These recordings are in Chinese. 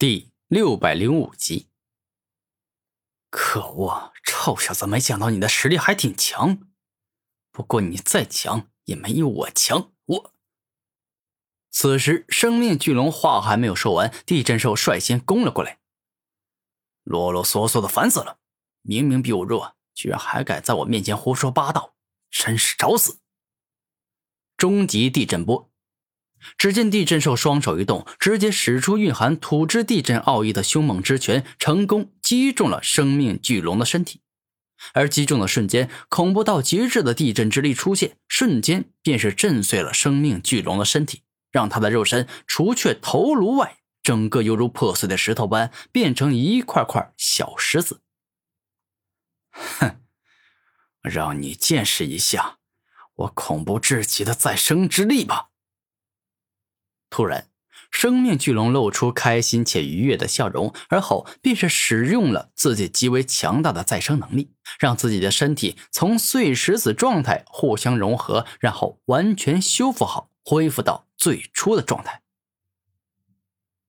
第六百零五集。可恶，臭小子！没想到你的实力还挺强。不过你再强也没有我强。我。此时，生命巨龙话还没有说完，地震兽率先攻了过来。啰啰嗦嗦的，烦死了！明明比我弱，居然还敢在我面前胡说八道，真是找死！终极地震波。只见地震兽双手一动，直接使出蕴含土之地震奥义的凶猛之拳，成功击中了生命巨龙的身体。而击中的瞬间，恐怖到极致的地震之力出现，瞬间便是震碎了生命巨龙的身体，让他的肉身除却头颅外，整个犹如破碎的石头般，变成一块块小石子。哼，让你见识一下我恐怖至极的再生之力吧！突然，生命巨龙露出开心且愉悦的笑容，而后便是使用了自己极为强大的再生能力，让自己的身体从碎石子状态互相融合，然后完全修复好，恢复到最初的状态。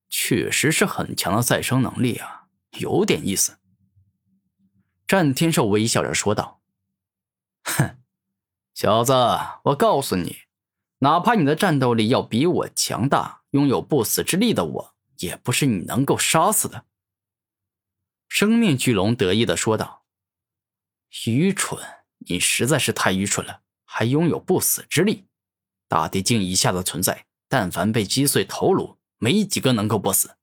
确实是很强的再生能力啊，有点意思。战天兽微笑着说道：“哼，小子，我告诉你。”哪怕你的战斗力要比我强大，拥有不死之力的我，也不是你能够杀死的。”生命巨龙得意的说道。“愚蠢，你实在是太愚蠢了，还拥有不死之力。大地境以下的存在，但凡被击碎头颅，没几个能够不死，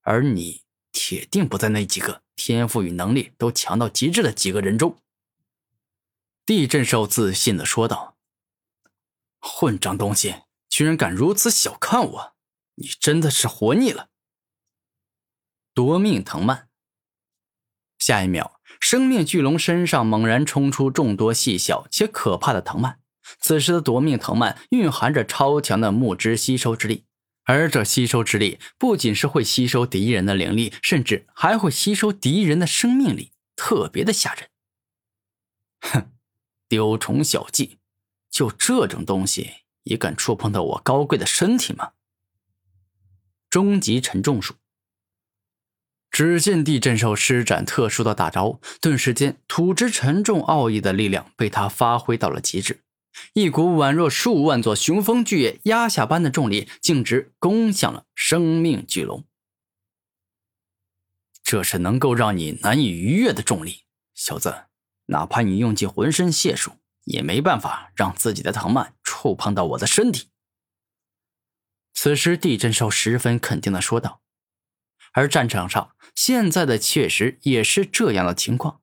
而你铁定不在那几个天赋与能力都强到极致的几个人中。”地震兽自信的说道。混账东西，居然敢如此小看我！你真的是活腻了。夺命藤蔓。下一秒，生命巨龙身上猛然冲出众多细小且可怕的藤蔓。此时的夺命藤蔓蕴含着超强的木质吸收之力，而这吸收之力不仅是会吸收敌人的灵力，甚至还会吸收敌人的生命力，特别的吓人。哼，丢虫小技！就这种东西也敢触碰到我高贵的身体吗？终极沉重术。只见地震兽施展特殊的大招，顿时间土之沉重奥义的力量被他发挥到了极致，一股宛若数万座雄风巨野压下般的重力，径直攻向了生命巨龙。这是能够让你难以逾越的重力，小子，哪怕你用尽浑身解数。也没办法让自己的藤蔓触碰到我的身体。此时，地震兽十分肯定的说道。而战场上现在的确实也是这样的情况。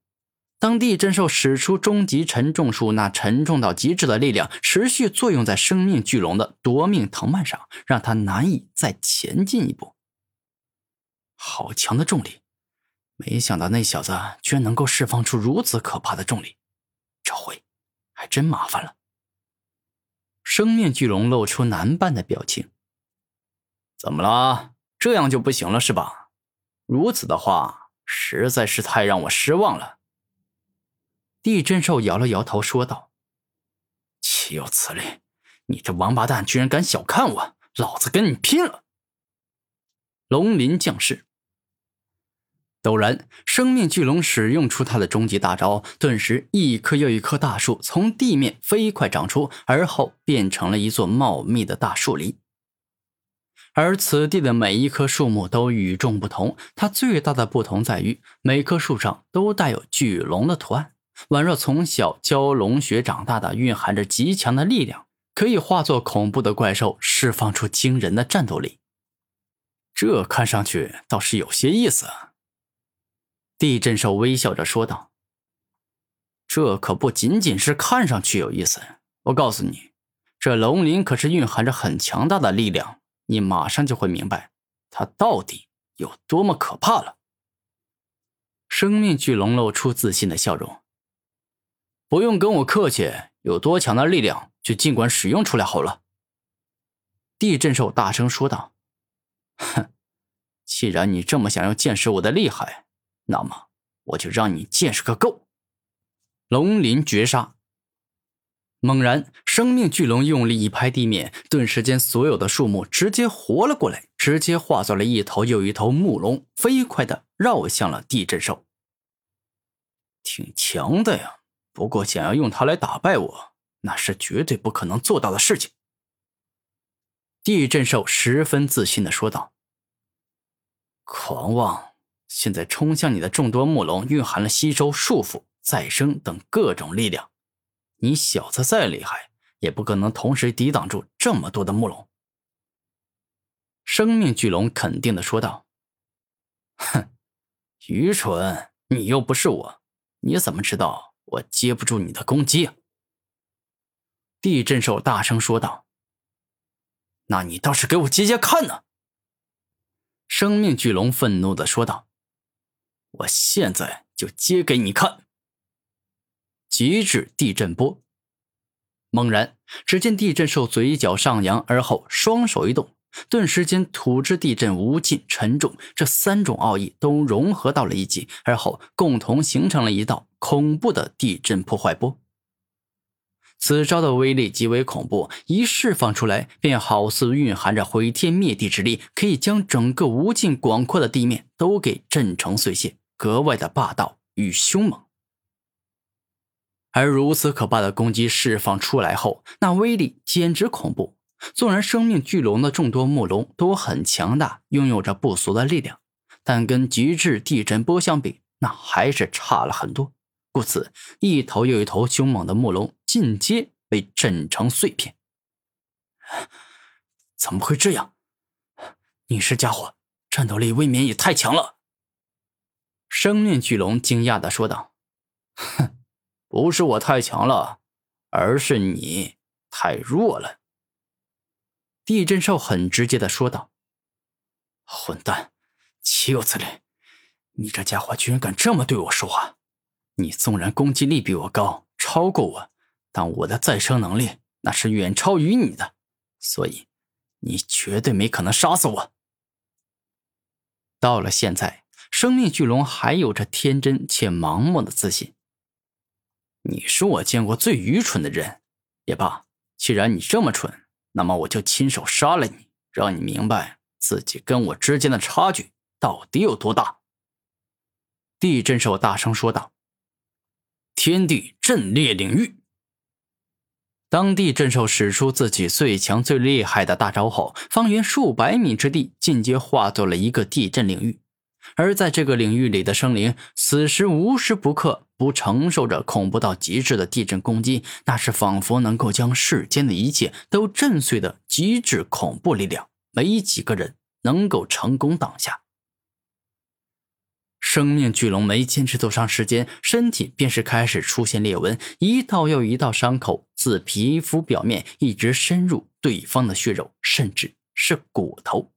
当地震兽使出终极沉重术，那沉重到极致的力量持续作用在生命巨龙的夺命藤蔓上，让他难以再前进一步。好强的重力！没想到那小子居然能够释放出如此可怕的重力。这回……还真麻烦了。生面巨龙露出难办的表情。怎么了？这样就不行了是吧？如此的话，实在是太让我失望了。地震兽摇了摇头说道：“岂有此理！你这王八蛋居然敢小看我，老子跟你拼了！”龙鳞降世。陡然，生命巨龙使用出他的终极大招，顿时一棵又一棵大树从地面飞快长出，而后变成了一座茂密的大树林。而此地的每一棵树木都与众不同，它最大的不同在于，每棵树上都带有巨龙的图案，宛若从小教龙学长大的，蕴含着极强的力量，可以化作恐怖的怪兽，释放出惊人的战斗力。这看上去倒是有些意思。地震兽微笑着说道：“这可不仅仅是看上去有意思，我告诉你，这龙鳞可是蕴含着很强大的力量，你马上就会明白它到底有多么可怕了。”生命巨龙露出自信的笑容：“不用跟我客气，有多强的力量就尽管使用出来好了。”地震兽大声说道：“ 哼，既然你这么想要见识我的厉害。”那么我就让你见识个够！龙鳞绝杀！猛然，生命巨龙用力一拍地面，顿时间所有的树木直接活了过来，直接化作了一头又一头木龙，飞快的绕向了地震兽。挺强的呀，不过想要用它来打败我，那是绝对不可能做到的事情。地震兽十分自信的说道：“狂妄！现在冲向你的众多木龙蕴含了吸收、束缚、再生等各种力量，你小子再厉害，也不可能同时抵挡住这么多的木龙。”生命巨龙肯定的说道：“哼，愚蠢！你又不是我，你怎么知道我接不住你的攻击？”地震兽大声说道。“那你倒是给我接接看呢！”生命巨龙愤怒的说道，“我现在就接给你看！”极致地震波。猛然，只见地震兽嘴角上扬，而后双手一动。顿时间，土之地震无尽沉重，这三种奥义都融合到了一起，而后共同形成了一道恐怖的地震破坏波。此招的威力极为恐怖，一释放出来，便好似蕴含着毁天灭地之力，可以将整个无尽广阔的地面都给震成碎屑，格外的霸道与凶猛。而如此可怕的攻击释放出来后，那威力简直恐怖。纵然生命巨龙的众多木龙都很强大，拥有着不俗的力量，但跟极致地震波相比，那还是差了很多。故此，一头又一头凶猛的木龙尽皆被震成碎片。怎么会这样？你是家伙，战斗力未免也太强了。生命巨龙惊讶的说道：“哼，不是我太强了，而是你太弱了。”地震兽很直接的说道：“混蛋，岂有此理！你这家伙居然敢这么对我说话！你纵然攻击力比我高，超过我，但我的再生能力那是远超于你的，所以你绝对没可能杀死我。”到了现在，生命巨龙还有着天真且盲目的自信。你是我见过最愚蠢的人，也罢，既然你这么蠢。那么我就亲手杀了你，让你明白自己跟我之间的差距到底有多大。”地震兽大声说道。“天地震裂领域。”当地震兽使出自己最强最厉害的大招后，方圆数百米之地尽皆化作了一个地震领域。而在这个领域里的生灵，此时无时不刻不承受着恐怖到极致的地震攻击，那是仿佛能够将世间的一切都震碎的极致恐怖力量，没几个人能够成功挡下。生命巨龙没坚持多长时间，身体便是开始出现裂纹，一道又一道伤口自皮肤表面一直深入对方的血肉，甚至是骨头。